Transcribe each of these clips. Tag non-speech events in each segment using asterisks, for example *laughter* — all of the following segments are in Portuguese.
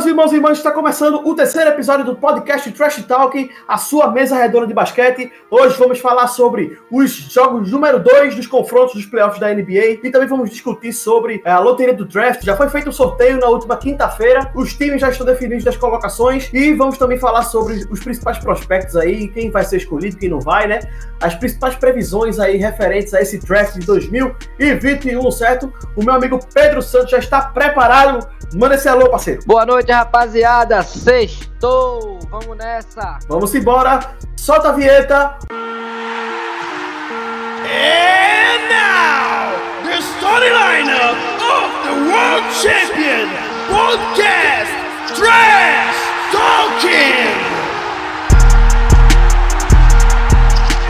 meus irmãos e irmãs, está começando o terceiro episódio do podcast Trash Talk, a sua mesa redonda de basquete. Hoje vamos falar sobre os jogos número 2 dos confrontos dos playoffs da NBA e também vamos discutir sobre eh, a loteria do draft. Já foi feito o um sorteio na última quinta-feira, os times já estão definidos das colocações e vamos também falar sobre os principais prospectos aí, quem vai ser escolhido, quem não vai, né? As principais previsões aí referentes a esse draft de 2021, certo? O meu amigo Pedro Santos já está preparado. Manda esse alô, parceiro. Boa noite, rapaziada. Sextou. Vamos nessa. Vamos embora. Solta a vinheta. And now, the starting lineup of the World Champion Podcast Trash Talking.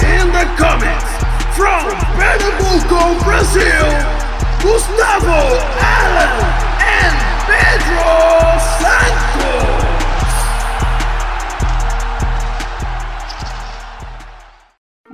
In the comments from Pernambuco, Brazil, Gustavo Allen and Pedro Santos.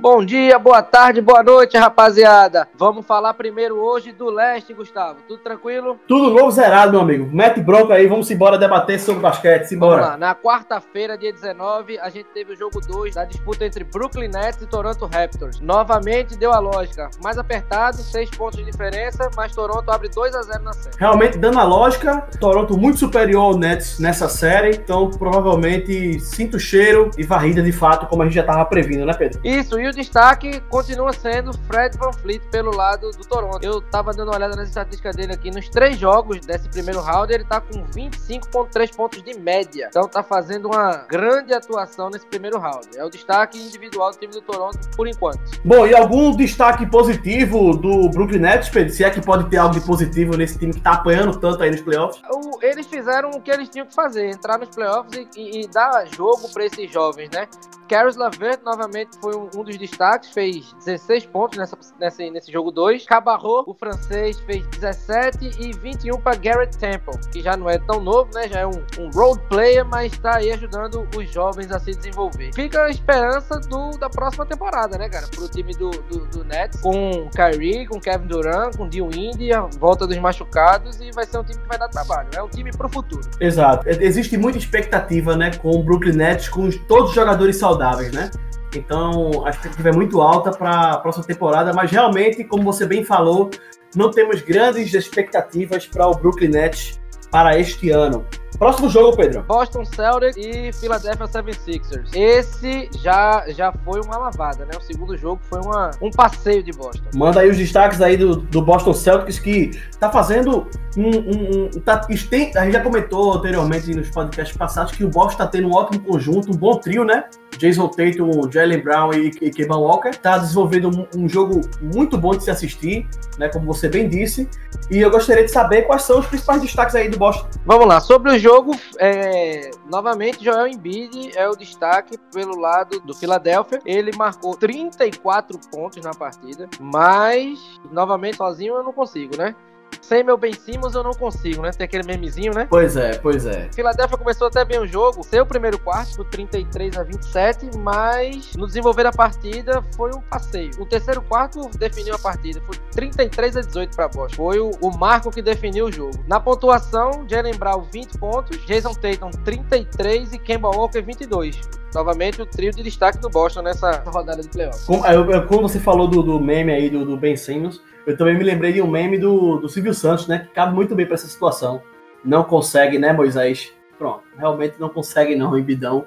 Bom dia, boa tarde, boa noite, rapaziada. Vamos falar primeiro hoje do leste, Gustavo. Tudo tranquilo? Tudo novo zerado, meu amigo. Mete bronca aí, vamos embora debater sobre basquete. Simbora. Vamos lá. Na quarta-feira, dia 19, a gente teve o jogo 2 da disputa entre Brooklyn Nets e Toronto Raptors. Novamente deu a lógica. Mais apertado, 6 pontos de diferença, mas Toronto abre 2 a 0 na série. Realmente, dando a lógica, Toronto muito superior ao Nets nessa série, então provavelmente sinto cheiro e varrida de fato, como a gente já estava previndo, né, Pedro? Isso, e o destaque continua sendo Fred Van Fleet pelo lado do Toronto. Eu tava dando uma olhada nas estatísticas dele aqui nos três jogos desse primeiro round, ele tá com 25.3 pontos de média. Então tá fazendo uma grande atuação nesse primeiro round. É o destaque individual do time do Toronto por enquanto. Bom, e algum destaque positivo do Brooklyn Nets, Pedro? Se é que pode ter algo de positivo nesse time que tá apanhando tanto aí nos playoffs? O, eles fizeram o que eles tinham que fazer, entrar nos playoffs e, e, e dar jogo para esses jovens, né? Caris LaVert novamente foi um, um, dos destaques, fez 16 pontos nessa, nessa, nesse jogo 2. Cabarro, o francês, fez 17 e 21 para Garrett Temple, que já não é tão novo, né? Já é um, um road player, mas está aí ajudando os jovens a se desenvolver. Fica a esperança do, da próxima temporada, né, cara? Pro time do, do, do Nets, com Kyrie, com Kevin Durant, com Indy, a volta dos machucados e vai ser um time que vai dar trabalho. É um time pro futuro. Exato. Existe muita expectativa, né, com o Brooklyn Nets, com todos os jogadores saudáveis saudáveis, né? Então a expectativa é muito alta para a próxima temporada, mas realmente, como você bem falou, não temos grandes expectativas para o Brooklyn Nets para este ano. Próximo jogo, Pedro. Boston Celtics e Philadelphia 76ers. Esse já, já foi uma lavada, né? O segundo jogo foi uma, um passeio de Boston. Manda aí os destaques aí do, do Boston Celtics que tá fazendo um... um, um tá, tem, a gente já comentou anteriormente nos podcasts passados que o Boston tá tendo um ótimo conjunto, um bom trio, né? Jason Tatum, Jalen Brown e, e Kevin Walker. Tá desenvolvendo um, um, jogo muito bom de se assistir, né? Como você bem disse. E eu gostaria de saber quais são os principais destaques aí do Boston. Vamos lá, sobre o jogo, é, novamente Joel Embiid é o destaque pelo lado do Philadelphia. Ele marcou 34 pontos na partida, mas novamente sozinho eu não consigo, né? Sem meu Ben Simmons eu não consigo, né? Tem aquele memezinho, né? Pois é, pois é. Philadelphia começou até bem o jogo, seu primeiro quarto, por 33 a 27, mas no desenvolver da partida foi um passeio. O terceiro quarto definiu a partida, foi 33 a 18 para Boston. Foi o, o, marco que definiu o jogo. Na pontuação, Jalen Brown 20 pontos, Jason Tatum 33 e Kemba Walker 22 novamente o trio de destaque do Boston nessa rodada de playoffs. Como, como você falou do, do meme aí do, do Ben Simmons, eu também me lembrei de um meme do, do Silvio Santos, né? Que cabe muito bem para essa situação. Não consegue, né, Moisés? Pronto, realmente não consegue, não, *laughs* Embidão.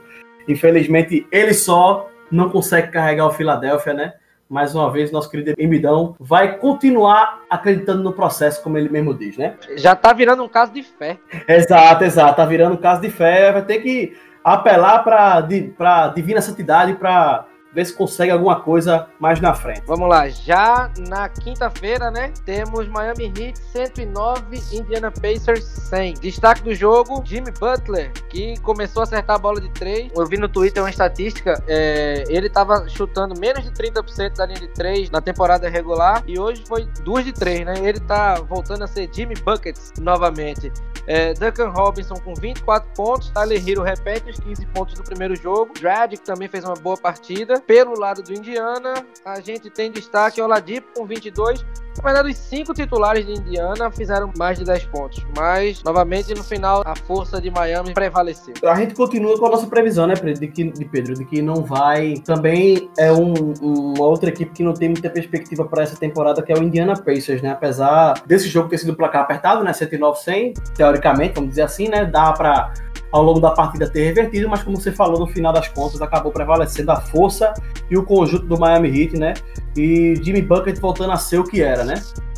Infelizmente, ele só não consegue carregar o Filadélfia, né? Mais uma vez, nosso querido Embidão vai continuar acreditando no processo, como ele mesmo diz, né? Já tá virando um caso de fé. Exato, exato. Tá virando um caso de fé. Vai ter que apelar para a divina santidade para ver se consegue alguma coisa mais na frente. Vamos lá, já na quinta-feira, né? Temos Miami Heat 109, Indiana Pacers 100. Destaque do jogo: Jimmy Butler, que começou a acertar a bola de três. Eu vi no Twitter uma estatística: é, ele estava chutando menos de 30% da linha de três na temporada regular e hoje foi duas de três, né? Ele tá voltando a ser Jimmy Buckets novamente. É, Duncan Robinson com 24 pontos, Tyler Hero repete os 15 pontos do primeiro jogo. Dragic também fez uma boa partida. Pelo lado do Indiana, a gente tem destaque Oladipo com 22, Na verdade, os cinco titulares de Indiana fizeram mais de 10 pontos. Mas, novamente, no final, a força de Miami prevaleceu. A gente continua com a nossa previsão, né, Pedro, de, que, de Pedro, de que não vai. Também é um, uma outra equipe que não tem muita perspectiva para essa temporada, que é o Indiana Pacers, né? Apesar desse jogo ter sido placar apertado, né? 109-100, teoricamente, vamos dizer assim, né? Dá para ao longo da partida ter revertido, mas como você falou, no final das contas acabou prevalecendo a força e o conjunto do Miami Heat, né? E Jimmy Bucket voltando a ser o que era, né?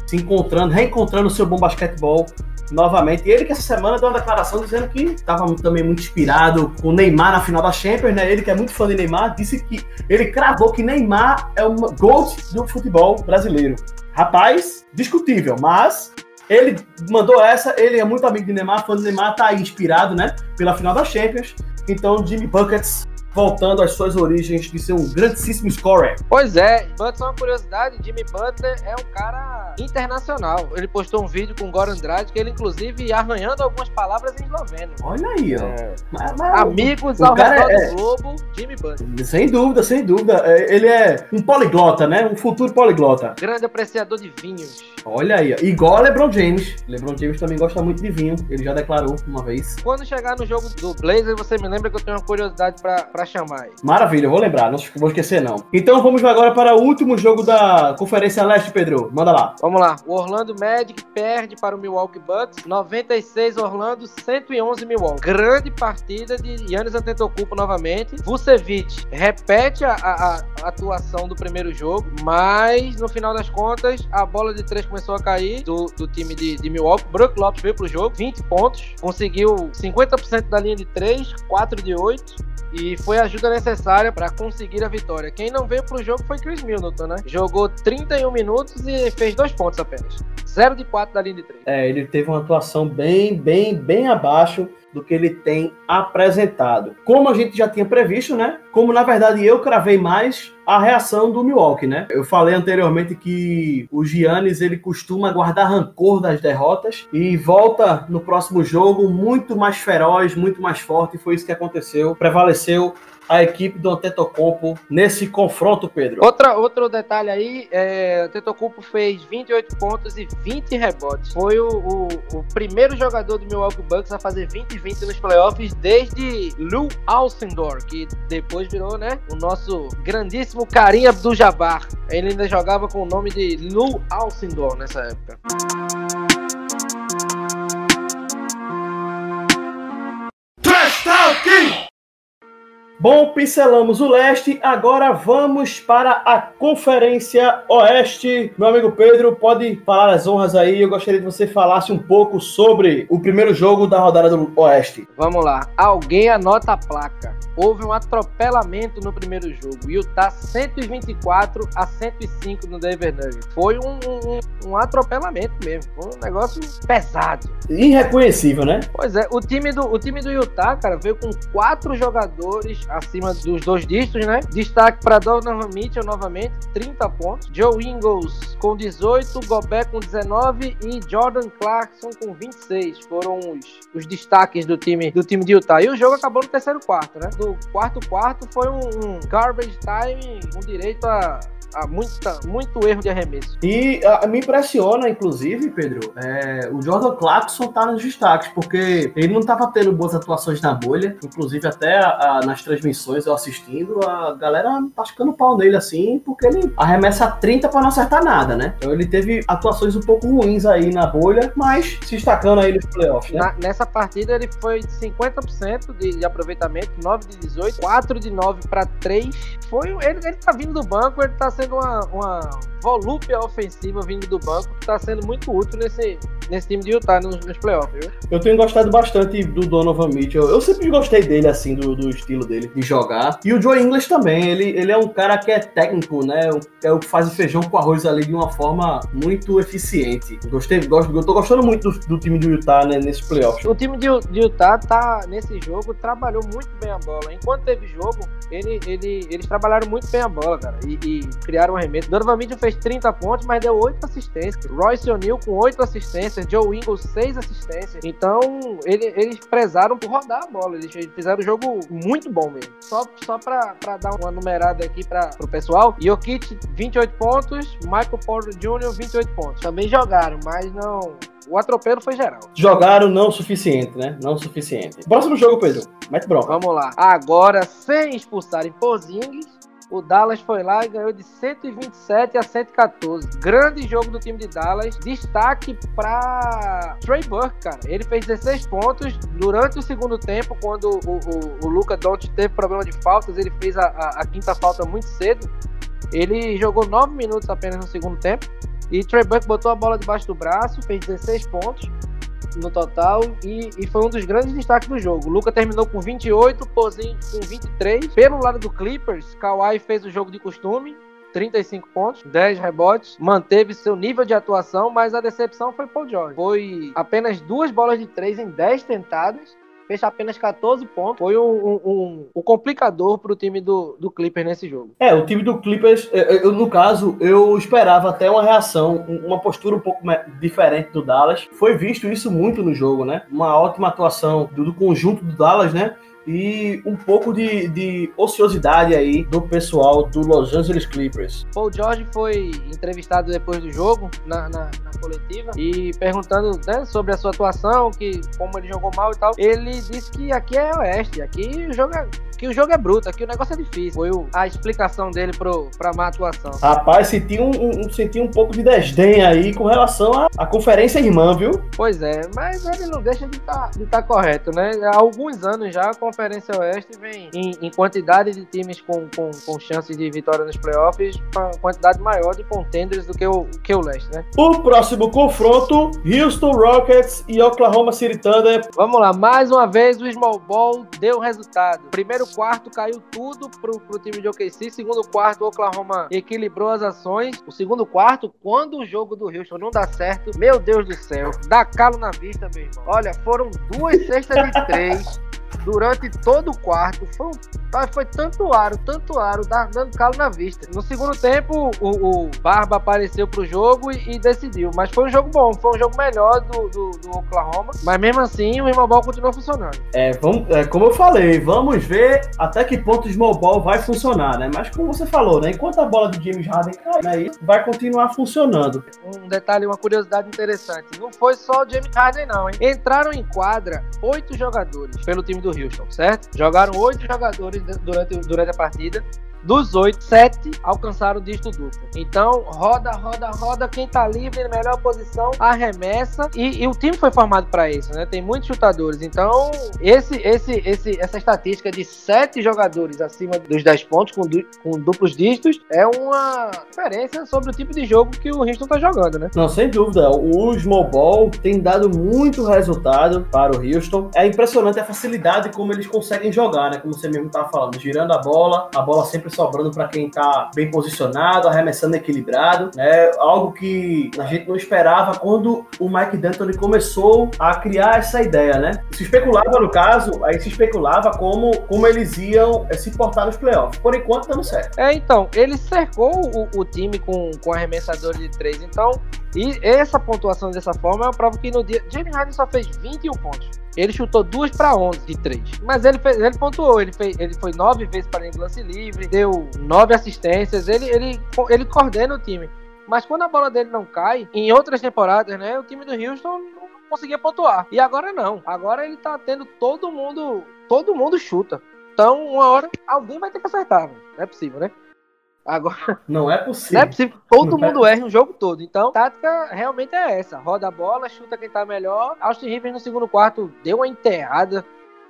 Se encontrando, reencontrando o seu bom basquetebol novamente. E ele que essa semana deu uma declaração dizendo que estava também muito inspirado com o Neymar na final da Champions, né? Ele que é muito fã de Neymar, disse que ele cravou que Neymar é o GOAT do futebol brasileiro. Rapaz, discutível, mas ele mandou essa, ele é muito amigo de Neymar, fã de Neymar, tá aí inspirado, né? Pela final da Champions. Então, Jimmy Buckets voltando às suas origens de ser um grandíssimo scorer. Pois é, Butler, uma curiosidade, Jimmy Butler é um cara internacional. Ele postou um vídeo com o Goran Andrade, que ele inclusive arranhando algumas palavras em esloveno. Olha aí, ó. É. Mas, mas, Amigos ao redor é... do globo, Jimmy Butler. Sem dúvida, sem dúvida. É, ele é um poliglota, né? Um futuro poliglota. Grande apreciador de vinhos. Olha aí, igual a LeBron James. LeBron James também gosta muito de vinho. Ele já declarou uma vez. Quando chegar no jogo do Blazer, você me lembra que eu tenho uma curiosidade pra, pra chamar aí. Maravilha, vou lembrar, não vou esquecer não. Então vamos agora para o último jogo da Conferência Leste, Pedro. Manda lá. Vamos lá. O Orlando Magic perde para o Milwaukee Bucks. 96 Orlando, 111 Milwaukee. Grande partida de Yannis Antetokounmpo novamente. Vucevic repete a, a, a atuação do primeiro jogo, mas no final das contas a bola de três começou a cair do, do time de, de Milwaukee. Brook Lopes veio pro jogo, 20 pontos, conseguiu 50% da linha de 3, 4 de 8 e foi a ajuda necessária para conseguir a vitória. Quem não veio pro jogo foi Chris Middleton, né? Jogou 31 minutos e fez dois pontos apenas. 0 de 4 da linha de 3. É, ele teve uma atuação bem, bem, bem abaixo do que ele tem apresentado. Como a gente já tinha previsto, né? Como na verdade eu cravei mais a reação do Milwaukee, né? Eu falei anteriormente que o Giannis ele costuma guardar rancor das derrotas e volta no próximo jogo muito mais feroz, muito mais forte. E foi isso que aconteceu. Prevaleceu a equipe do Antetokounmpo nesse confronto, Pedro. Outra, outro detalhe aí, é, o Antetokounmpo fez 28 pontos e 20 rebotes. Foi o, o, o, primeiro jogador do Milwaukee Bucks a fazer 20 e 20 nos playoffs desde Lou Alcindor, que depois virou, né, o nosso grandíssimo Karim Abdul-Jabbar. Ele ainda jogava com o nome de Lou Alcindor nessa época. Trash Talking! Bom, pincelamos o leste, agora vamos para a Conferência Oeste. Meu amigo Pedro, pode falar as honras aí. Eu gostaria que você falasse um pouco sobre o primeiro jogo da rodada do Oeste. Vamos lá. Alguém anota a placa. Houve um atropelamento no primeiro jogo. Utah 124 a 105 no Denver Nuggets. Foi um, um, um atropelamento mesmo. Foi um negócio pesado. Irreconhecível, né? Pois é. O time do, o time do Utah, cara, veio com quatro jogadores acima dos dois dígitos, né? Destaque para Donovan Mitchell novamente, 30 pontos. Joe Ingles com 18, Gobert com 19 e Jordan Clarkson com 26. Foram os, os destaques do time do time de Utah. E o jogo acabou no terceiro quarto, né? Do quarto quarto foi um, um garbage time com direito a há muita, muito erro de arremesso. E a, me impressiona, inclusive, Pedro, é, o Jordan Clarkson tá nos destaques, porque ele não estava tendo boas atuações na bolha, inclusive até a, a, nas transmissões eu assistindo, a galera tá ficando pau nele assim, porque ele arremessa 30 para não acertar nada, né? Então ele teve atuações um pouco ruins aí na bolha, mas se destacando aí nos playoffs, né? Na, nessa partida ele foi de 50% de, de aproveitamento, 9 de 18, 4 de 9 para 3. Foi, ele, ele tá vindo do banco, ele tá sendo uma, uma volúpia ofensiva vindo do banco que está sendo muito útil nesse, nesse time de Utah nos, nos playoffs, viu? Eu tenho gostado bastante do Donovan Mitchell. Eu sempre gostei dele, assim, do, do estilo dele de jogar. E o Joe English também. Ele, ele é um cara que é técnico, né? É o que faz feijão com arroz ali de uma forma muito eficiente. Gostei, gosto, eu tô gostando muito do, do time do Utah, né, nesse playoff. O time de, de Utah tá, nesse jogo, trabalhou muito bem a bola. Enquanto teve jogo, ele, ele, eles trabalharam muito bem a bola, cara. E, e criaram um arremesso. Donovan Mitchell fez 30 pontos, mas deu 8 assistências. Royce O'Neal com 8 assistências. Joe Ingles, 6 assistências. Então, ele, eles prezaram por rodar a bola. Eles fizeram um jogo muito bom mesmo. Só, só pra, pra dar uma numerada aqui pra, pro pessoal. Jokic, 28 pontos. Michael Porter Jr., 28 pontos. Também jogaram, mas não... O atropelo foi geral. Jogaram não o suficiente, né? Não o suficiente. Próximo jogo, Pedro. Mete bronca. Vamos lá. Agora, sem expulsarem Porzingis, o Dallas foi lá e ganhou de 127 a 114. Grande jogo do time de Dallas. Destaque para Trey Burke, cara. Ele fez 16 pontos durante o segundo tempo, quando o, o, o Luca Doncic teve problema de faltas. Ele fez a, a, a quinta falta muito cedo. Ele jogou 9 minutos apenas no segundo tempo. E Trey Burke botou a bola debaixo do braço, fez 16 pontos no total e, e, foi um dos grandes destaques do jogo. O Luca terminou com 28, Pozinho com 23. Pelo lado do Clippers, Kawhi fez o jogo de costume. 35 pontos, 10 rebotes, manteve seu nível de atuação, mas a decepção foi Paul George. Foi apenas duas bolas de três em 10 tentadas fez apenas 14 pontos. Foi um, um, um, complicador para o time do, do Clippers nesse jogo. É, o time do Clippers, eu, no caso, eu esperava até uma reação, uma postura um pouco diferente do Dallas. Foi visto isso muito no jogo, né? Uma ótima atuação do, do conjunto do Dallas, né? E um pouco de, de, ociosidade aí do pessoal do Los Angeles Clippers. Paul George foi entrevistado depois do jogo na, na, na coletiva e perguntando né, sobre a sua atuação, que como ele jogou mal e tal. Ele disse que aqui é oeste, aqui o jogo é que o jogo é bruto, aqui o negócio é difícil. Foi a explicação dele pro, pra má atuação. Rapaz, senti um, um, senti um pouco de desdém aí com relação à, conferência irmã, viu? Pois é, mas ele não deixa de estar tá, de tá correto, né? Há alguns anos já a Conferência Oeste vem em, em quantidade de times com, com, com chances de vitória nos playoffs, uma quantidade maior de contenders do que o, que o leste, né? O próximo confronto, Houston Rockets e Oklahoma City Thunder. Vamos lá, mais uma vez o Small Ball deu resultado. Primeiro quarto caiu tudo pro, pro time de OKC. Segundo quarto, o Oklahoma equilibrou as ações. O segundo quarto, quando o jogo do Houston não dá certo, meu Deus do céu, dá calo na vista, meu irmão. Olha, foram duas cestas de três *laughs* durante todo o quarto. Foi, foi tanto aro, tanto aro, dando calo na vista. No segundo tempo, o, o Barba apareceu pro jogo e, e, decidiu. Mas foi um jogo bom, foi um jogo melhor do, do, do Oklahoma. Mas mesmo assim, o Small Ball continuou funcionando. É, vamos, é, como eu falei, vamos ver até que ponto o Small Ball vai funcionar, né? Mas como você falou, né? Enquanto a bola do James Harden cai, né, vai continuar funcionando. Um detalhe, uma curiosidade interessante. Não foi só o James Harden, não, hein? Entraram em quadra oito jogadores pelo time do Houston, certo? Jogaram oito jogadores durante, durante a partida. Dos oito, sete alcançaram o dígito duplo. Então, roda, roda, roda. Quem tá livre na melhor posição, arremessa. E, e o time foi formado para isso, né? Tem muitos chutadores. Então, esse, esse, esse, essa estatística de sete jogadores acima dos 10 pontos com, du, com duplos dígitos é uma referência sobre o tipo de jogo que o Houston tá jogando, né? Não, sem dúvida. O Small Ball tem dado muito resultado para o Houston. É impressionante a facilidade como eles conseguem jogar, né? Como você mesmo tava falando, girando a bola, a bola sempre sobrando para quem está bem posicionado, arremessando equilibrado, né? Algo que a gente não esperava quando o Mike D'Antoni começou a criar essa ideia, né? Se especulava no caso, aí se especulava como, como eles iam eh, se portar nos playoffs. Por enquanto, dando certo. É, então, ele cercou o, o time com, com arremessador de três, então e essa pontuação dessa forma é uma prova que no dia. James Harden só fez 21 pontos. Ele chutou 2 para 11 de 3. Mas ele, fez, ele pontuou. Ele, fez, ele foi 9 vezes para o lance livre, deu 9 assistências. Ele, ele, ele coordena o time. Mas quando a bola dele não cai, em outras temporadas, né, o time do Houston não conseguia pontuar. E agora não. Agora ele tá tendo todo mundo. Todo mundo chuta. Então, uma hora, alguém vai ter que acertar. Não é possível, né? Agora. Não é *laughs* possível. Não é possível que todo não é mundo é... erre um jogo todo. Então, a tática realmente é essa: roda a bola, chuta quem tá melhor. Austin Rivers no segundo quarto deu uma enterrada,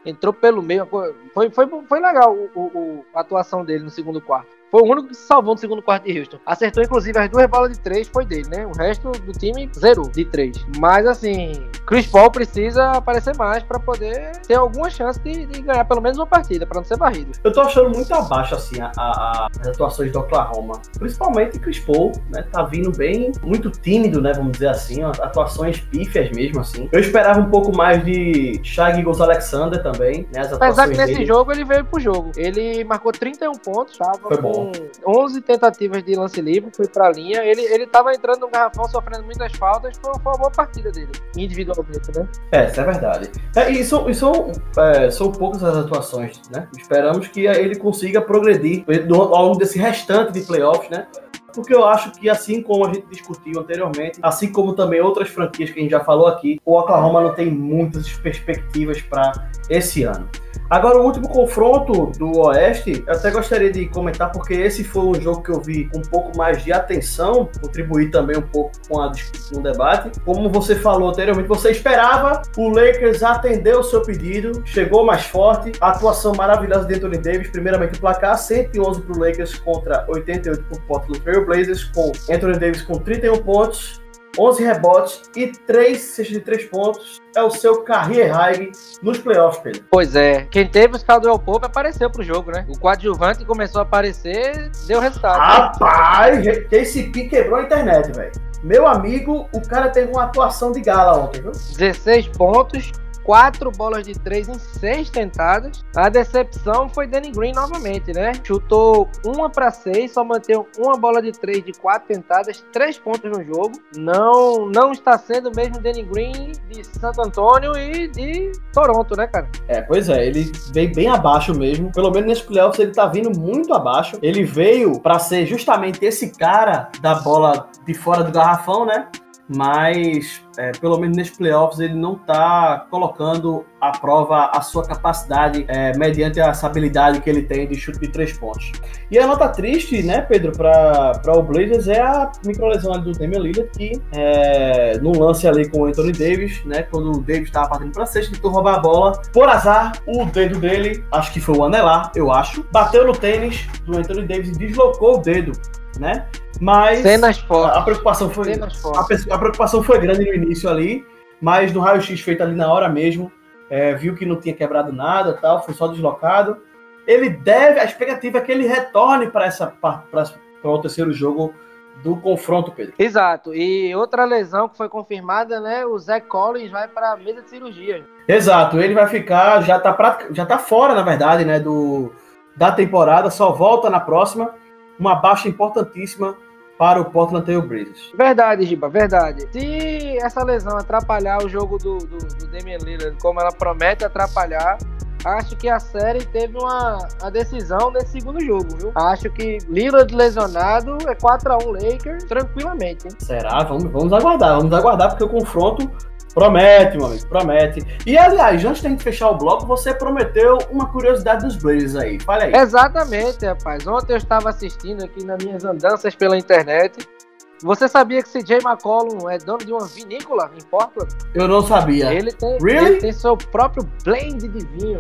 entrou pelo meio. Foi, foi, foi legal o, o, a atuação dele no segundo quarto. Foi o único que se salvou no segundo quarto de Houston. Acertou, inclusive, as duas bolas de três foi dele, né? O resto do time, zero de três. Mas, assim, Chris Paul precisa aparecer mais para poder ter alguma chance de, de, ganhar pelo menos uma partida, para não ser barrido. Eu tô achando muito abaixo, assim, a, a, as atuações do Oklahoma. Principalmente Chris Paul, né? Tá vindo bem, muito tímido, né? Vamos dizer assim, atuações pífias mesmo, assim. Eu esperava um pouco mais de Shai Gilgos Alexander também, né? As Apesar que nesse dele. jogo ele veio pro jogo. Ele marcou 31 pontos, tava Foi bom com 11 tentativas de lance livre, foi pra linha. Ele, ele tava entrando no garrafão, sofrendo muitas faltas. Foi, foi uma boa partida dele, individualmente, né? É, isso é verdade. É, e são, e são, é, são poucas as atuações, né? Esperamos que ele consiga progredir ao longo desse restante de playoffs, né? porque eu acho que, assim como a gente discutiu anteriormente, assim como também outras franquias que a gente já falou aqui, o Oklahoma não tem muitas perspectivas para esse ano. Agora, o último confronto do Oeste, eu até gostaria de comentar, porque esse foi um jogo que eu vi com um pouco mais de atenção, contribuir também um pouco com, a, com o debate. Como você falou anteriormente, você esperava, o Lakers atendeu o seu pedido, chegou mais forte, atuação maravilhosa de Anthony Davis, primeiramente o placar, 111 para o Lakers contra 88 para o Portland Trail Blazers, com Anthony Davis com 31 pontos, 11 rebotes e 3 cestas de 3 pontos. É o seu career high nos playoffs, Pedro. Pois é. Quem teve o Caldwell Pope apareceu pro jogo, né? O coadjuvante começou a aparecer, deu resultado. Rapaz, esse pique quebrou a internet, velho. Meu amigo, o cara teve uma atuação de gala ontem, viu? 16 pontos, quatro bolas de três em seis tentadas. A decepção foi Danny Green novamente, né? Chutou uma para seis, só manteve uma bola de três de quatro tentadas, três pontos no jogo. Não, não está sendo mesmo Danny Green de Santo Antônio e de Toronto, né, cara? É, pois é, ele veio bem abaixo mesmo. Pelo menos nesse playoffs ele tá vindo muito abaixo. Ele veio para ser justamente esse cara da bola de fora do garrafão, né? Mas é, pelo menos nesses playoffs ele não está colocando à prova a sua capacidade é, mediante essa habilidade que ele tem de chute de três pontos. E a nota triste, né, Pedro, para o Blazers é a microlesão do Damian Lillard que é, no lance ali com o Anthony Davis, né, quando o Davis estava partindo para sexta, tentou roubar a bola. Por azar, o dedo dele, acho que foi o anelar, eu acho, bateu no tênis do Anthony Davis e deslocou o dedo, né? Mas Cenas fortes. A, preocupação foi a, a, preocupação foi grande no início ali, mas no raio-x feito ali na hora mesmo, é, viu que não tinha quebrado nada, tal, foi só deslocado. Ele deve, a expectativa é que ele retorne para essa para o terceiro jogo do confronto, Pedro. Exato. E outra lesão que foi confirmada, né? O Zé Collins vai para a mesa de cirurgia. Exato. Ele vai ficar, já está já tá fora, na verdade, né? Do da temporada, só volta na próxima uma baixa importantíssima para o Portland Trail Blazers. Verdade, Giba, verdade. Se essa lesão atrapalhar o jogo do, do, do Damian Lillard, como ela promete atrapalhar, acho que a série teve uma, uma decisão nesse segundo jogo, viu? Acho que Lillard lesionado é 4x1 Lakers tranquilamente. Hein? Será? Vamos, vamos aguardar, vamos aguardar, porque o confronto Promete, meu amigo, promete. E aliás, antes da gente fechar o bloco, você prometeu uma curiosidade dos Blazers aí. Fala aí. Exatamente, rapaz. Ontem eu estava assistindo aqui nas minhas andanças pela internet. Você sabia que CJ McCollum é dono de uma vinícola em Portland? Eu não sabia. Ele tem, really? ele tem seu próprio blend de vinho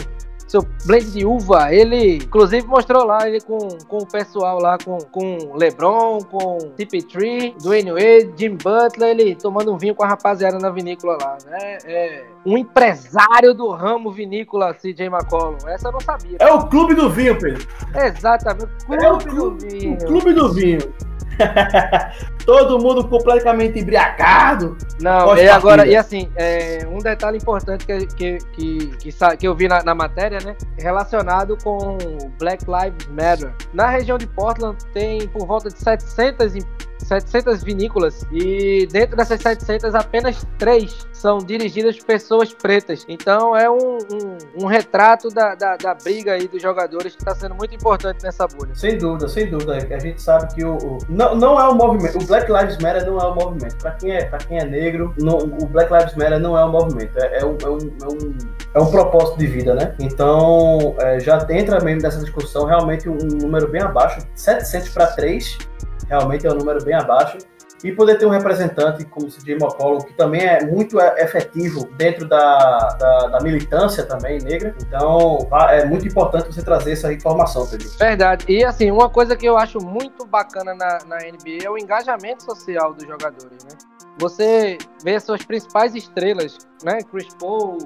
seu blend de uva. Ele, inclusive, mostrou lá ele com, com o pessoal lá, com, com LeBron, com CP3, Dwayne Wade, Jim Butler, ele tomando um vinho com a rapaziada na vinícola lá, né? É um empresário do ramo vinícola, CJ McCollum. Essa eu não sabia. É o clube do vinho, Pedro. Exatamente. Clube é o clube do vinho. O clube do vinho. *laughs* Todo mundo completamente embriagado. Não, e agora, e assim, é, um detalhe importante que, que, que, que, que eu vi na, na, matéria, né? Relacionado com Black Lives Matter. Na região de Portland tem por volta de 700 700 vinícolas e dentro dessas 700 apenas três são dirigidas por pessoas pretas. Então é um, um, um retrato da, da, da, briga aí dos jogadores que está sendo muito importante nessa bolha. Sem dúvida, sem dúvida. A gente sabe que o, o não, não é o movimento. O Black Lives Matter não é o movimento. Para quem é para quem é negro, não, o Black Lives Matter não é o movimento. É, é, um, é, um, é, um, é um propósito de vida, né? Então é, já entra mesmo nessa discussão realmente um número bem abaixo, 700 para 3 realmente é um número bem abaixo. E poder ter um representante como o CJ McCollum, que também é muito efetivo dentro da, da, da, militância também negra. Então, é muito importante você trazer essa informação, Pedro. Verdade. E, assim, uma coisa que eu acho muito bacana na, na NBA é o engajamento social dos jogadores, né? Você vê suas principais estrelas, né? Chris Paul,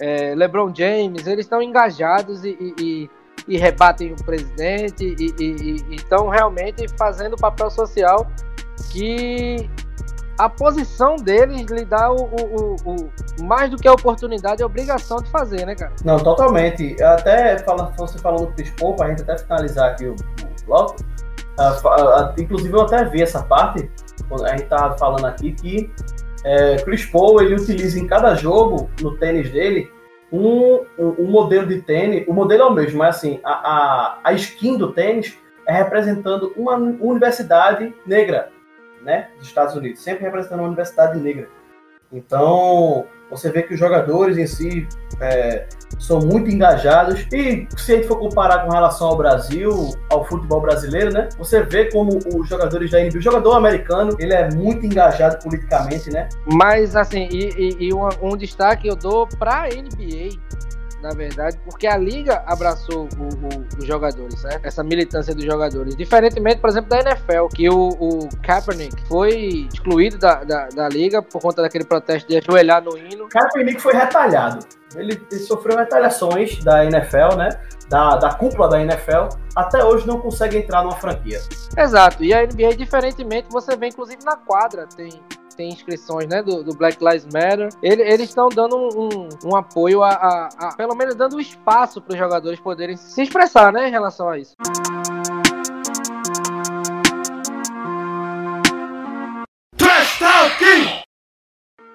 é, LeBron James, eles estão engajados e, e, e e rebatem o presidente e estão realmente fazendo o papel social que a posição deles lhe dá o, o, o, mais do que a oportunidade, a obrigação de fazer, né, cara? Não, totalmente. Até fala, você falou do Chris Paul, pra gente até finalizar aqui o, bloco. Uh, uh, inclusive eu até vi essa parte, a gente tava falando aqui, que é, Chris Paul ele utiliza em cada jogo, no tênis dele, um, um, um, modelo de tênis, o modelo é o mesmo, mas assim, a, a, a skin do tênis é representando uma universidade negra, né, dos Estados Unidos, sempre representando uma universidade negra. Então, você vê que os jogadores em si é, são muito engajados. E se a gente for comparar com relação ao Brasil, ao futebol brasileiro, né? Você vê como os jogadores da NBA, o jogador americano, ele é muito engajado politicamente, né? Mas, assim, e, e, e um, um destaque eu dou para a NBA na verdade, porque a liga abraçou o, o, os jogadores, né? Essa militância dos jogadores. Diferentemente, por exemplo, da NFL, que o, o Kaepernick foi excluído da, da, da, liga por conta daquele protesto de ajoelhar no hino. Kaepernick foi retalhado. Ele, ele sofreu retaliações da NFL, né? Da, da cúpula da NFL, até hoje não consegue entrar numa franquia. Exato, e a NBA, diferentemente, você vê inclusive na quadra, tem tem inscrições né, do, do Black Lives Matter, ele, eles estão dando um, um apoio a, a, a, pelo menos dando espaço para os jogadores poderem se expressar né, em relação a isso.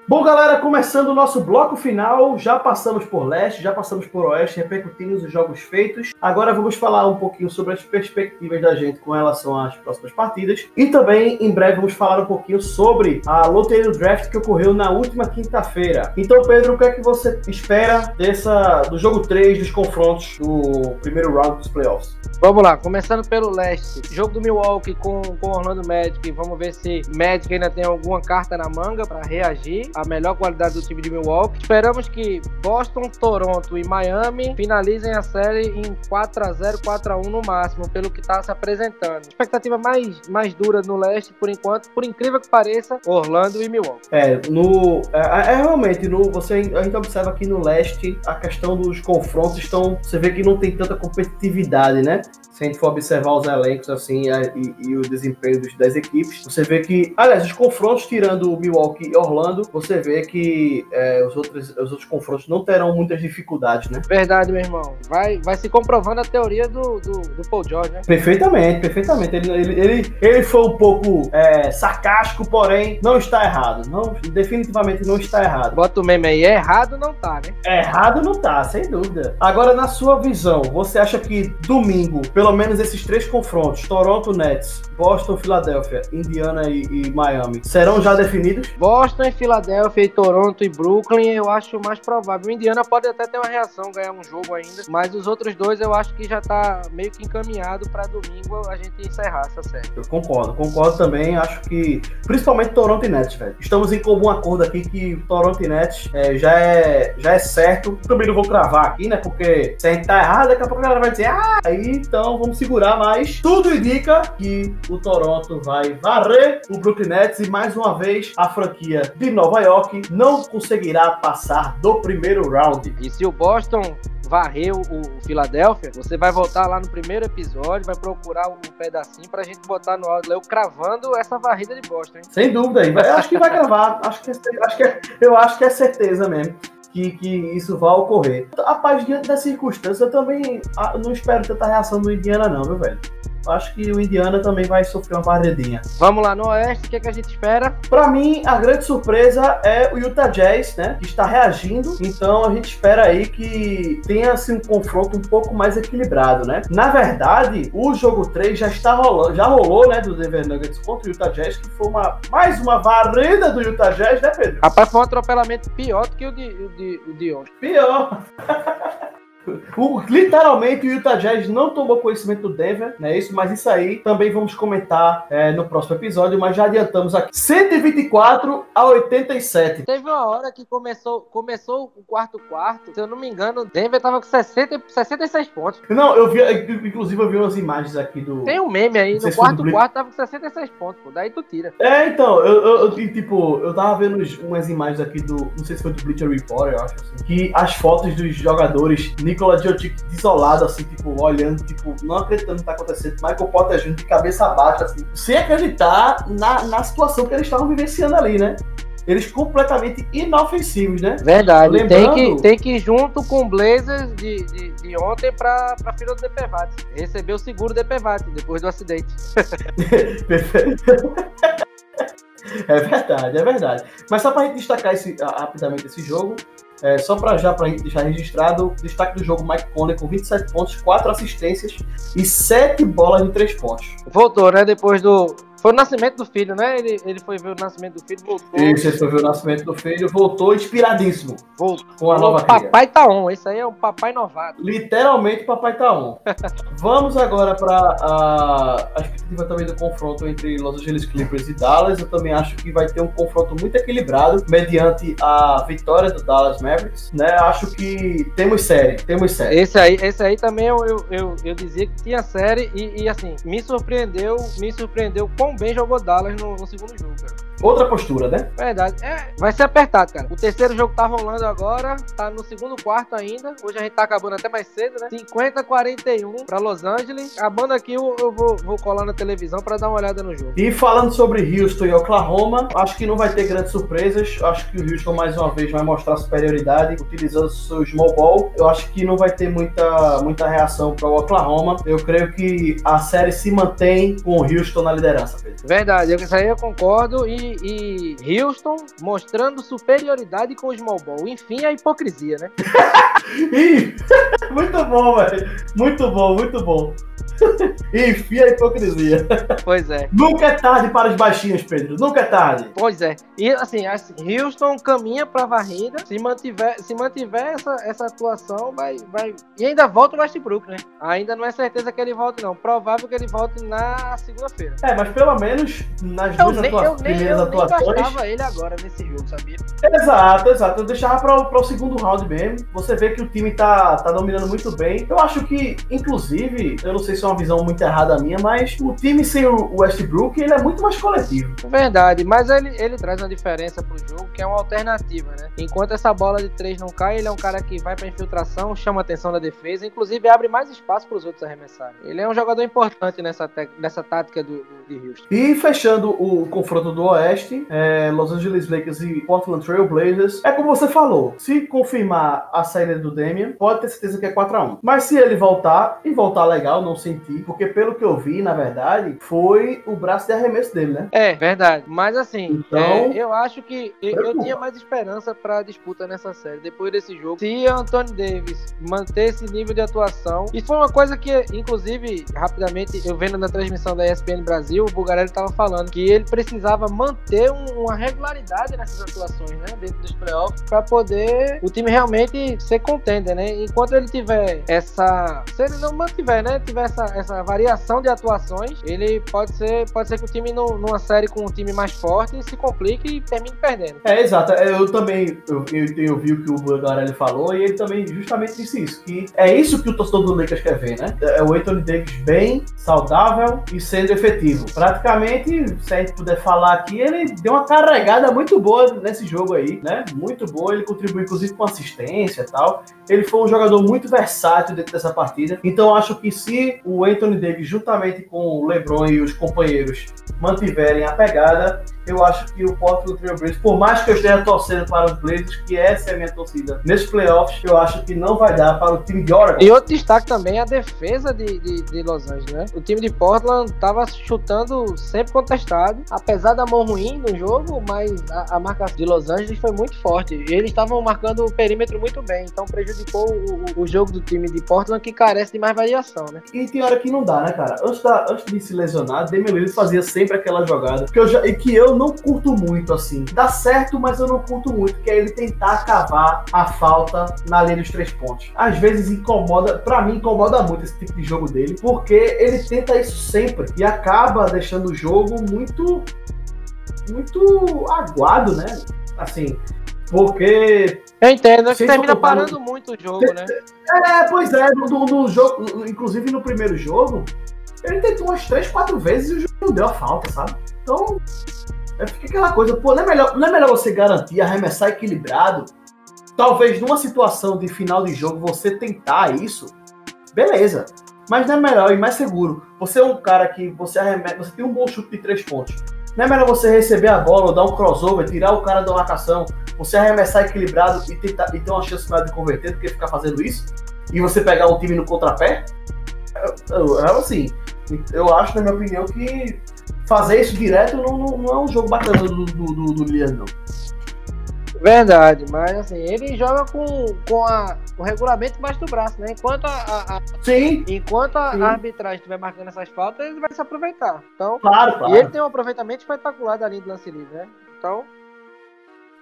Bom, galera, começando o nosso bloco final, já passamos por leste, já passamos por oeste, repercutimos os jogos feitos. Agora vamos falar um pouquinho sobre as perspectivas da gente com relação às próximas partidas. E também, em breve, vamos falar um pouquinho sobre a loteria do draft que ocorreu na última quinta-feira. Então, Pedro, o que é que você espera dessa, do jogo 3 dos confrontos do primeiro round dos playoffs? Vamos lá, começando pelo leste. Jogo do Milwaukee com o Orlando Magic. Vamos ver se Magic ainda tem alguma carta na manga para reagir a melhor qualidade do time de Milwaukee. Esperamos que Boston, Toronto e Miami finalizem a série em 4 a 0 4 a 1 no máximo, pelo que está se apresentando. Expectativa mais, mais dura no leste, por enquanto, por incrível que pareça, Orlando e Milwaukee. É, no, é, é realmente, no, você, a gente observa aqui no leste a questão dos confrontos estão. Você vê que não tem tanta competitividade, né? Se a gente for observar os elencos assim a, e, e, o desempenho dos, das equipes, você vê que, aliás, os confrontos tirando o Milwaukee e Orlando, você vê que é, os, outros, os outros confrontos não terão muitas dificuldades, né? Verdade, meu irmão. Vai, vai se comprovando a teoria do, do, do Paul George, né? Perfeitamente, perfeitamente. Ele, ele, ele, ele foi um pouco é, sarcástico, porém não está errado. Não, definitivamente não está errado. Bota o meme aí, errado não tá, né? Errado não tá, sem dúvida. Agora, na sua visão, você acha que domingo, pelo pelo menos esses três confrontos, Toronto Nets, Boston, Filadélfia, Indiana e, e, Miami, serão já definidos? Boston e Filadélfia e Toronto e Brooklyn eu acho mais provável. Indiana pode até ter uma reação, ganhar um jogo ainda, mas os outros dois eu acho que já tá meio que encaminhado para domingo a gente encerrar essa série. Eu concordo, concordo também. Acho que, principalmente Toronto e Nets, velho. Estamos em comum acordo aqui que Toronto e Nets é, já, é, já é certo. Também não vou cravar aqui, né? Porque se a gente tá errado, daqui a pouco a galera vai dizer, ah, aí então vamos segurar, mas tudo indica que o Toronto vai varrer o Brooklyn Nets e mais uma vez a franquia de Nova York não conseguirá passar do primeiro round. E se o Boston varreu o Filadélfia, você vai voltar lá no primeiro episódio, vai procurar um pedacinho pra gente botar no áudio, eu cravando essa varrida de Boston, hein? Sem dúvida, acho que vai gravar, acho que, é, acho que é, eu acho que é certeza mesmo que, que isso vai ocorrer. Rapaz, diante da circunstância, eu também ah, não espero tanta reação do Indiana, não, meu velho acho que o Indiana também vai sofrer uma barredinha. Vamos lá, no Oeste, o que, é que a gente espera? Para mim, a grande surpresa é o Utah Jazz, né? Que está reagindo. Então a gente espera aí que tenha assim, um confronto um pouco mais equilibrado, né? Na verdade, o jogo 3 já está rolando, já rolou, né? Do Denver Nuggets contra o Utah Jazz, que foi uma, mais uma varrida do Utah Jazz, né, Pedro? Rapaz, foi um atropelamento pior do que o de, o de, o de ontem. Pior. *laughs* *laughs* O, literalmente o Utah Jazz não tomou conhecimento do Denver, né? Isso, mas isso aí também vamos comentar é, no próximo episódio, mas já adiantamos aqui. 124 a 87. Teve uma hora que começou, começou o quarto quarto, se eu não me engano, o Denver tava com 60, 66 pontos. Não, eu vi, inclusive eu vi umas imagens aqui do. Tem um meme aí, no quarto quarto tava com 66 pontos, pô, daí tu tira. É, então, eu, eu, eu, tipo, eu tava vendo umas imagens aqui do, não sei se foi do Bleacher Report, eu acho assim, que as fotos dos jogadores Nikola Jokic isolado, assim, tipo, olhando, tipo, não acreditando que tá acontecendo. Michael Potter junto de cabeça baixa, assim, sem acreditar na, na situação que eles estavam vivenciando ali, né? eles completamente inofensivos, né? Verdade. Lembrando- Tem, que, tem que ir junto com o Blazers de, de, de ontem pra, pra fila do DPVAT. Receber o seguro DPVAT depois do acidente. *laughs* É verdade, é verdade. Mas só para a gente destacar esse, rapidamente esse jogo, é, só para já gente deixar registrado, destaque do jogo Mike Conley com 27 pontos, 4 assistências e 7 bolas de 3 pontos. Voltou, né? Depois do. Foi o nascimento do filho, né? Ele, ele foi ver o nascimento do filho, voltou. Isso, esse foi ver o nascimento do filho, voltou inspiradíssimo Voltou. com a nova papai tá on. Esse aí é o papai novato. Literalmente, papai tá on. *laughs* Vamos agora para a, a expectativa também do confronto entre Los Angeles Clippers e Dallas. Eu também acho que vai ter um confronto muito equilibrado, mediante a vitória do Dallas Mavericks. Né? Acho que temos série, temos série. Esse aí, esse aí também eu, eu, eu, eu dizia que tinha série e, e, assim, me surpreendeu, me surpreendeu quão bem jogou Dallas no, no segundo jogo, cara. Outra postura, né? Verdade. É, vai ser apertado, cara. O terceiro jogo tá rolando agora, tá no segundo quarto ainda. Hoje a gente tá acabando até mais cedo, né? 50 41 pra Los Angeles. Acabando aqui, eu, eu vou, vou colar na televisão pra dar uma olhada no jogo. E falando sobre Houston e Oklahoma, acho que não vai ter grandes surpresas. Acho que o Houston mais uma vez vai mostrar superioridade utilizando seu small ball. Eu acho que não vai ter muita, muita reação para o Oklahoma. Eu creio que a série se mantém com o Houston na liderança, Pedro. Verdade, isso aí eu concordo. E, e Houston mostrando superioridade com o small ball. Enfim, a hipocrisia, né? *laughs* Muito bom, velho. Muito bom, muito bom. *laughs* Enfim, a hipocrisia. Pois é. Nunca é tarde para os baixinhos, Pedro. Nunca é tarde. Pois é. E assim, assim, Houston caminha pra varrida. Se mantiver, se mantiver essa, essa atuação, vai, vai. E ainda volta o Westbrook, né? Ainda não é certeza que ele volte, não. Provável que ele volte na segunda-feira. É, mas pelo menos nas Eu duas nem, atua- eu, nem, eu nem atuações. gastava ele agora nesse jogo, sabia? Exato, exato. Eu deixava para o segundo round mesmo. Você vê que o time tá, tá dominando muito bem. Eu acho que, inclusive, eu não sei se é uma visão muito errada minha, mas o time sem o Westbrook, ele é muito mais coletivo. Verdade, mas ele, ele traz uma diferença pro jogo que é uma alternativa, né? Enquanto essa bola de três não cai, ele é um cara que vai pra infiltração, chama a atenção da defesa, inclusive abre mais espaço pros outros arremessarem. Ele é um jogador importante nessa, nessa tática do, do- de Houston. E fechando o confronto do Oeste, é, Los Angeles Lakers e Portland Trail Blazers, é como você falou, se confirmar a saída do Damian, pode ter certeza que é 4x1. Mas se ele voltar, e voltar legal, não senti, porque pelo que eu vi, na verdade, foi o braço de arremesso dele, né? É, verdade. Mas assim, Então, é, eu acho que eu, eu tinha mais esperança pra disputa nessa série, depois desse jogo. Se o Anthony Davis manter esse nível de atuação, e foi uma coisa que, inclusive, rapidamente, eu vendo na transmissão da ESPN Brasil, o Bugarelli tava falando que ele precisava manter um- uma regularidade nessas atuações, né, dentro dos playoffs, pra poder o time realmente ser contender, né? Enquanto ele tiver essa, se ele não mantiver, né, tiver essa, essa variação de atuações, ele pode ser, pode ser que o time no- numa série com um time mais forte se complique e termine perdendo. É, exato. Eu também eu, eu tenho ouvido o que o Bugarelli falou e ele também justamente disse isso, que é isso que o torcedor do Lakers quer ver, né? É o Anthony Davis bem, saudável e sendo efetivo. Praticamente, se a gente puder falar aqui, ele deu uma carregada muito boa nesse jogo aí, né? Muito boa, ele contribuiu inclusive com assistência e tal. Ele foi um jogador muito versátil dentro dessa partida. Então acho que se o Anthony Davis, juntamente com o LeBron e os companheiros, mantiverem a pegada, eu acho que o Portland Trail Blazers, por mais que eu esteja torcendo para os Blazers, que essa é a minha torcida nesses playoffs, eu acho que não vai dar para o time de Oregon. E outro destaque também é a defesa de, de, de Los Angeles, né? O time de Portland tava chutando sempre contestado, apesar da mão ruim no jogo, mas a, a marcação de Los Angeles foi muito forte. Eles estavam marcando o perímetro muito bem, então prejudicou o, o- jogo do time de Portland que carece de mais variação, né? E tem hora que não dá, né, cara? Antes, da- antes de se lesionar, Damian Lillard fazia sempre aquela jogada que eu, já, e que eu não curto muito, assim. Dá certo, mas eu não curto muito, que é ele tentar cavar a falta na linha dos três pontos. Às vezes incomoda, pra mim incomoda muito esse tipo de jogo dele, porque ele tenta isso sempre e acaba deixando o jogo muito, muito aguado, né? Assim, porque Eu entendo, é que termina parando muito o jogo, né? É, pois é, no, no- jogo, inclusive no primeiro jogo, ele tentou umas 3, 4 vezes e o jogo não deu a falta, sabe? Então, é, fica aquela coisa, pô, não é, melhor, não é melhor você garantir, arremessar equilibrado? Talvez numa situação de final de jogo você tentar isso, beleza. Mas não é melhor e mais seguro. Você é um cara que você arremessa, você tem um bom chute de três pontos. Não é melhor você receber a bola, dar um crossover, tirar o cara da marcação, você arremessar equilibrado e, tentar, e ter uma chance maior de converter do que ficar fazendo isso? E você pegar um time no contrapé? Eu, eu, assim, eu acho, na minha opinião, que fazer isso direto não, não, não é um jogo bacana do, do, do, do não. Verdade, mas assim, ele joga com, com a, o regulamento embaixo do braço, né? Enquanto a, a sim, enquanto a sim. arbitragem estiver marcando essas faltas, ele vai se aproveitar. Então, claro, claro. E ele tem um aproveitamento espetacular da linha de lance livre, né? Então,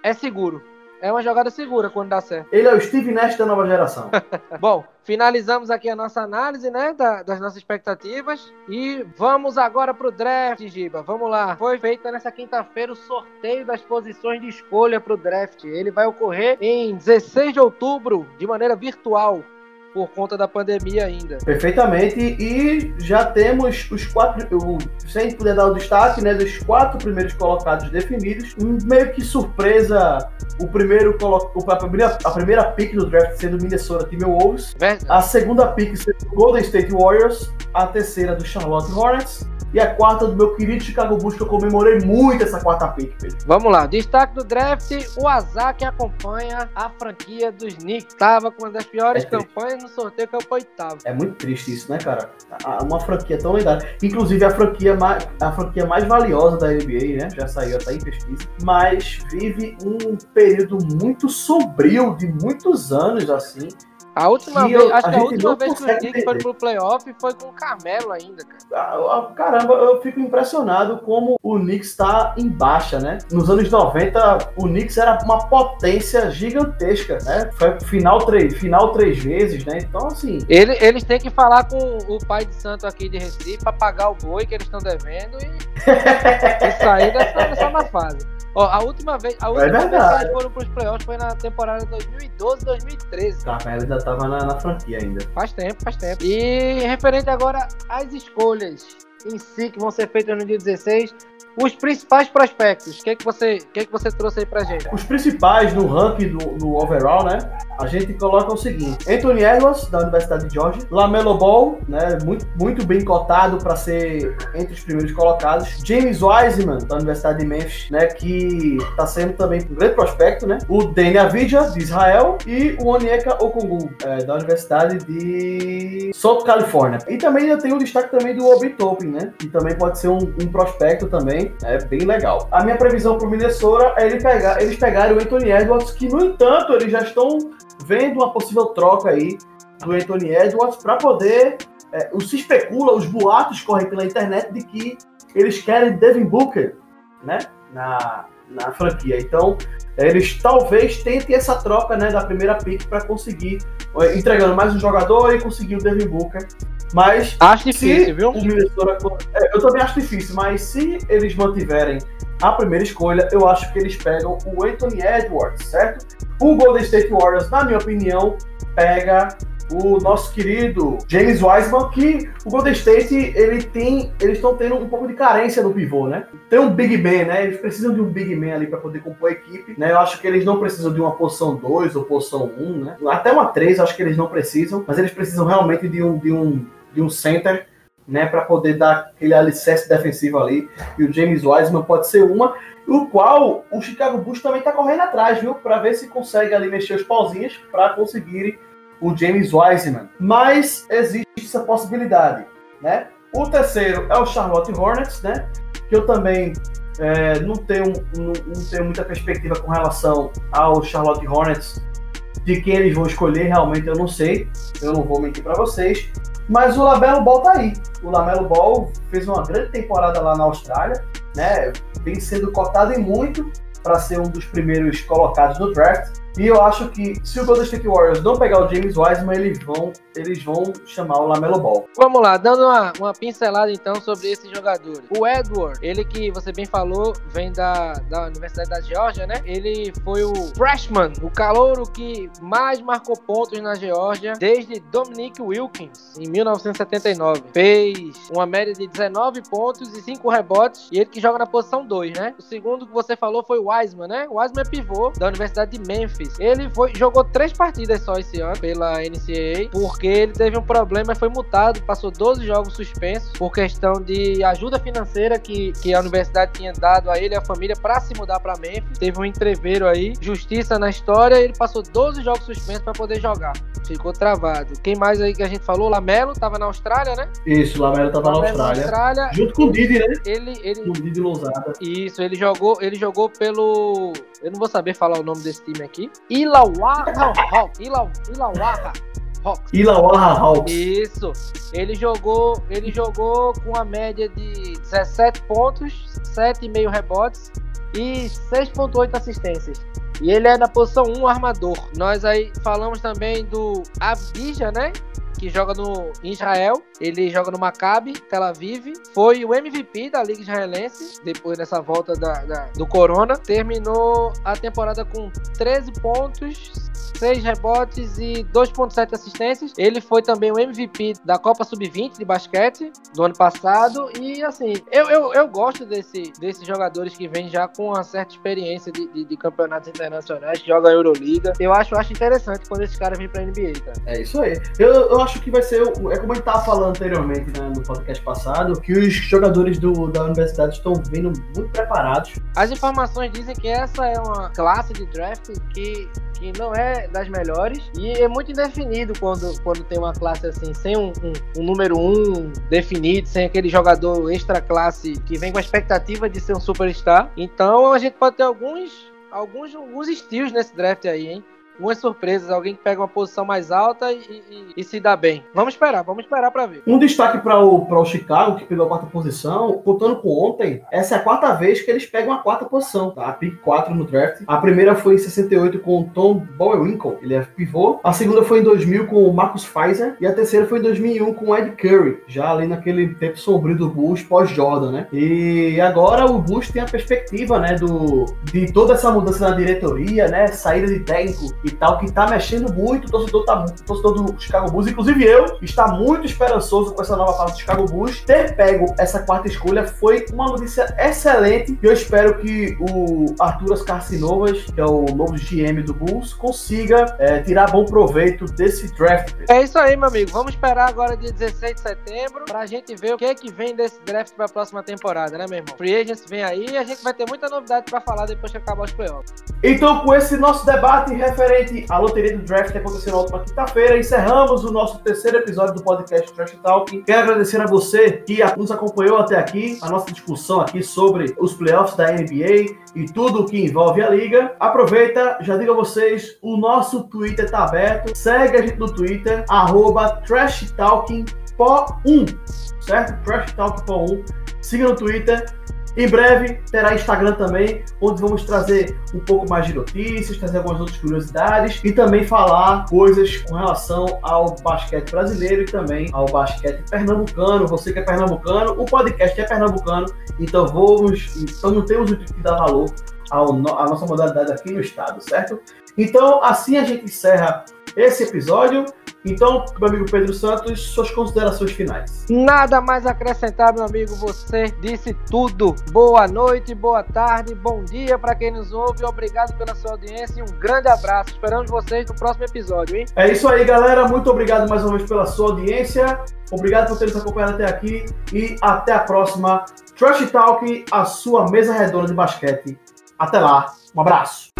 é seguro. É uma jogada segura quando dá certo. Ele é o Steve Nash da nova geração. *laughs* Bom, finalizamos aqui a nossa análise, né, da, das nossas expectativas e vamos agora pro draft, Giba. Vamos lá. Foi feita nessa quinta-feira o sorteio das posições de escolha pro draft. Ele vai ocorrer em 16 de outubro, de maneira virtual por conta da pandemia ainda. Perfeitamente, e já temos os quatro, sem poder dar o destaque, né, dos quatro primeiros colocados definidos. Meio que surpresa, o primeiro a primeira, a primeira pick do draft sendo Minnesota Timberwolves, Verdade. a segunda pick sendo Golden State Warriors, a terceira do Charlotte Hornets e a quarta do meu querido Chicago Bulls, que eu comemorei muito essa quarta pick, Pedro. Vamos lá, destaque do draft, o azar que acompanha a franquia dos Knicks. Tava com uma das piores É campanhas no sorteio que é o oitavo. É muito triste isso, né, cara? Uma franquia tão lendária. Inclusive a franquia mais, a franquia mais valiosa da NBA, né? Já saiu até em pesquisa. Mas vive um período muito sombrio de muitos anos, assim. A última vez, eu- acho a que a última vez que Knicks foram entender. pro playoff foi com o Carmelo ainda, cara. Ah, ah, Caramba, eu fico impressionado como o Knicks está em baixa, né? Nos anos 90, o Knicks era uma potência gigantesca, né? Foi final três, final três vezes, né? Então, assim, Ele- eles têm que falar com o pai de santo aqui de Recife pra pagar o boi que eles estão devendo e, *laughs* e sair dessa, dessa má fase. Ó, a última vez, a última vez que eles foram pros playoffs foi na temporada 2012, 2013. o Carmelo ainda tava na, na franquia ainda. Faz tempo, faz tempo. E referente agora às escolhas em si que vão ser feitas no dia 16, os principais prospectos. O que, é que, você, que, é que você trouxe aí pra gente? Os principais no ranking do, do overall, né? A gente coloca o seguinte: Anthony Edwards, da Universidade de Georgia, Lamelo Ball, né? Muito, muito bem cotado para ser entre os primeiros colocados. James Wiseman, da Universidade de Memphis, né? Que tá sendo também um grande prospecto, né? O Dani Avdija, de Israel, e o Onyeka Okongu, é, da Universidade de South Califórnia. E também eu tenho o destaque também do Obi Toppin, né? Que também pode ser um, um prospecto também, é bem legal. A minha previsão pro Minnesota é ele pegar, eles pegarem o Anthony Edwards, que no entanto eles já estão vendo uma possível troca aí do Anthony Edwards para poder. É, se especula, os boatos correm pela internet de que eles querem Devin Booker, né? Na, na franquia. Então, eles talvez tentem essa troca, né, da primeira pick para conseguir é, entregando mais um jogador e conseguir o Devin Booker. Mas Acho difícil, viu? o Minnesota, é, eu também acho difícil, mas se eles mantiverem a primeira escolha, eu acho que eles pegam o Anthony Edwards, certo? O Golden State Warriors, na minha opinião, pega o nosso querido James Wiseman, que o Golden State, ele tem, eles estão tendo um pouco de carência no pivô, né? Tem um big man, né? Eles precisam de um big man ali para poder compor a equipe, né? Eu acho que eles não precisam de uma posição 2 ou posição 1, um, né? Até uma 3, acho que eles não precisam, mas eles precisam realmente de um de um de um center né, para poder dar aquele alicerce defensivo ali. E o James Wiseman pode ser uma, o qual o Chicago Bulls também está correndo atrás, viu, para ver se consegue ali mexer os pauzinhos para conseguirem o James Wiseman. Mas existe essa possibilidade, né? O terceiro é o Charlotte Hornets, né? Que eu também é, não, tenho, não, não tenho muita perspectiva com relação ao Charlotte Hornets. De quem eles vão escolher, realmente eu não sei. Eu não vou mentir para vocês. Mas o Lamelo Ball tá aí. O Lamelo Ball fez uma grande temporada lá na Austrália, né? Vem sendo cotado em muito para ser um dos primeiros colocados no draft. E eu acho que se o Golden State Warriors não pegar o James Wiseman, eles vão, eles vão chamar o Lamelo Ball. Vamos lá, dando uma, uma pincelada então sobre esses jogadores. O Edward, ele que você bem falou, vem da, da Universidade da Geórgia, né? Ele foi o freshman, o calouro que mais marcou pontos na Geórgia desde Dominic Wilkins, em 1979. Fez uma média de 19 pontos e 5 rebotes, e ele que joga na posição 2, né? O segundo que você falou foi o Wiseman, né? O Wiseman é pivô da Universidade de Memphis. Memphis. Ele foi, jogou três partidas só esse ano pela NCAA, porque ele teve um problema e foi multado, passou 12 jogos suspensos por questão de ajuda financeira que, que a universidade tinha dado a ele e a família para se mudar para Memphis. Teve um entreveiro aí, justiça na história, ele passou 12 jogos suspensos para poder jogar. Ficou travado. Quem mais aí que a gente falou? Lamelo tava na Austrália, né? Isso, Lamelo tava na Austrália. Austrália. Junto com o Didi, né? Ele, ele... O Didi Lousada. Isso, ele jogou, ele jogou pelo. Eu não vou saber falar o nome desse time aqui. Ilawaha Hawks. Ilawaha. Hawks. Ilawaha Hawks. Isso. Ele jogou, ele jogou com a média de 17 pontos, 7,5 rebotes e 6,8 assistências. E ele é na posição 1 armador. Nós aí falamos também do Abija, né? Que joga no Israel. Ele joga no Maccabi, Tel Aviv. Foi o MVP da Liga Israelense, depois dessa volta da, da, do Corona. Terminou a temporada com 13 pontos, 6 rebotes e 2.7 assistências. Ele foi também o MVP da Copa Sub-20 de basquete do ano passado. E assim, eu, eu, eu gosto desse, desses jogadores que vêm já com uma certa experiência de, de, de campeonatos internacionais, que jogam a Euroliga. Eu acho, acho interessante quando esses caras vêm pra NBA, cara. É isso aí. Eu, eu acho que vai ser, é como a gente tava falando anteriormente né, no podcast passado, que os jogadores do, da universidade estão vindo muito preparados. As informações dizem que essa é uma classe de draft que que não é das melhores e é muito indefinido quando, quando tem uma classe assim, sem um, um, um número um definido, sem aquele jogador extra classe que vem com a expectativa de ser um superstar. Então a gente pode ter alguns alguns, alguns estilos nesse draft aí, hein? Algumas surpresas, alguém que pega uma posição mais alta e, e, e se dá bem. Vamos esperar, vamos esperar para ver. Um destaque para o, o Chicago, que pegou a quarta posição, contando com ontem, essa é a quarta vez que eles pegam a quarta posição, tá? Pick 4 no draft. A primeira foi em 68 com o Tom Bowerwinkle, ele é pivô. A segunda foi em 2000 com o Marcus Pfizer. E a terceira foi em 2001 com o Ed Curry, já ali naquele tempo sombrio do Bulls pós-Jordan, né? E agora o Bulls tem a perspectiva, né, do, de toda essa mudança na diretoria, né? Saída de técnico e tal, que tá mexendo muito. O torcedor, tá, o torcedor do Chicago Bulls, inclusive eu, está muito esperançoso com essa nova fase do Chicago Bulls. Ter pego essa quarta escolha foi uma notícia excelente. E eu espero que o Arturas Carcinovas, que é o novo GM do Bulls, consiga é, tirar bom proveito desse draft. É isso aí, meu amigo. Vamos esperar agora dia 16 de setembro pra gente ver o que é que vem desse draft pra próxima temporada, né, meu irmão? Free Agents vem aí e a gente vai ter muita novidade pra falar depois que acabar os playoffs. Então, com esse nosso debate referente à loteria do draft que aconteceu na última quinta-feira, encerramos o nosso terceiro episódio do podcast Trash Talk. Quero agradecer a você que nos acompanhou até aqui, a nossa discussão aqui sobre os playoffs da NBA e tudo o que envolve a liga. Aproveita, já digo a vocês, o nosso Twitter está aberto. Segue a gente no Twitter, arroba Trash Talking 1, certo? Trash Talking 1. Siga no Twitter em breve terá Instagram também, onde vamos trazer um pouco mais de notícias, trazer algumas outras curiosidades e também falar coisas com relação ao basquete brasileiro e também ao basquete pernambucano. Você que é pernambucano, o podcast é pernambucano, então vamos, então não temos o que dar valor à nossa modalidade aqui no estado, certo? Então, assim a gente encerra esse episódio. Então, meu amigo Pedro Santos, suas considerações finais. Nada mais acrescentar, meu amigo. Você disse tudo. Boa noite, boa tarde, bom dia para quem nos ouve. Obrigado pela sua audiência e um grande abraço. Esperamos vocês no próximo episódio, hein? É isso aí, galera. Muito obrigado mais uma vez pela sua audiência. Obrigado por ter nos acompanhado até aqui e até a próxima. Trash Talk, a sua mesa redonda de basquete. Até lá. Um abraço.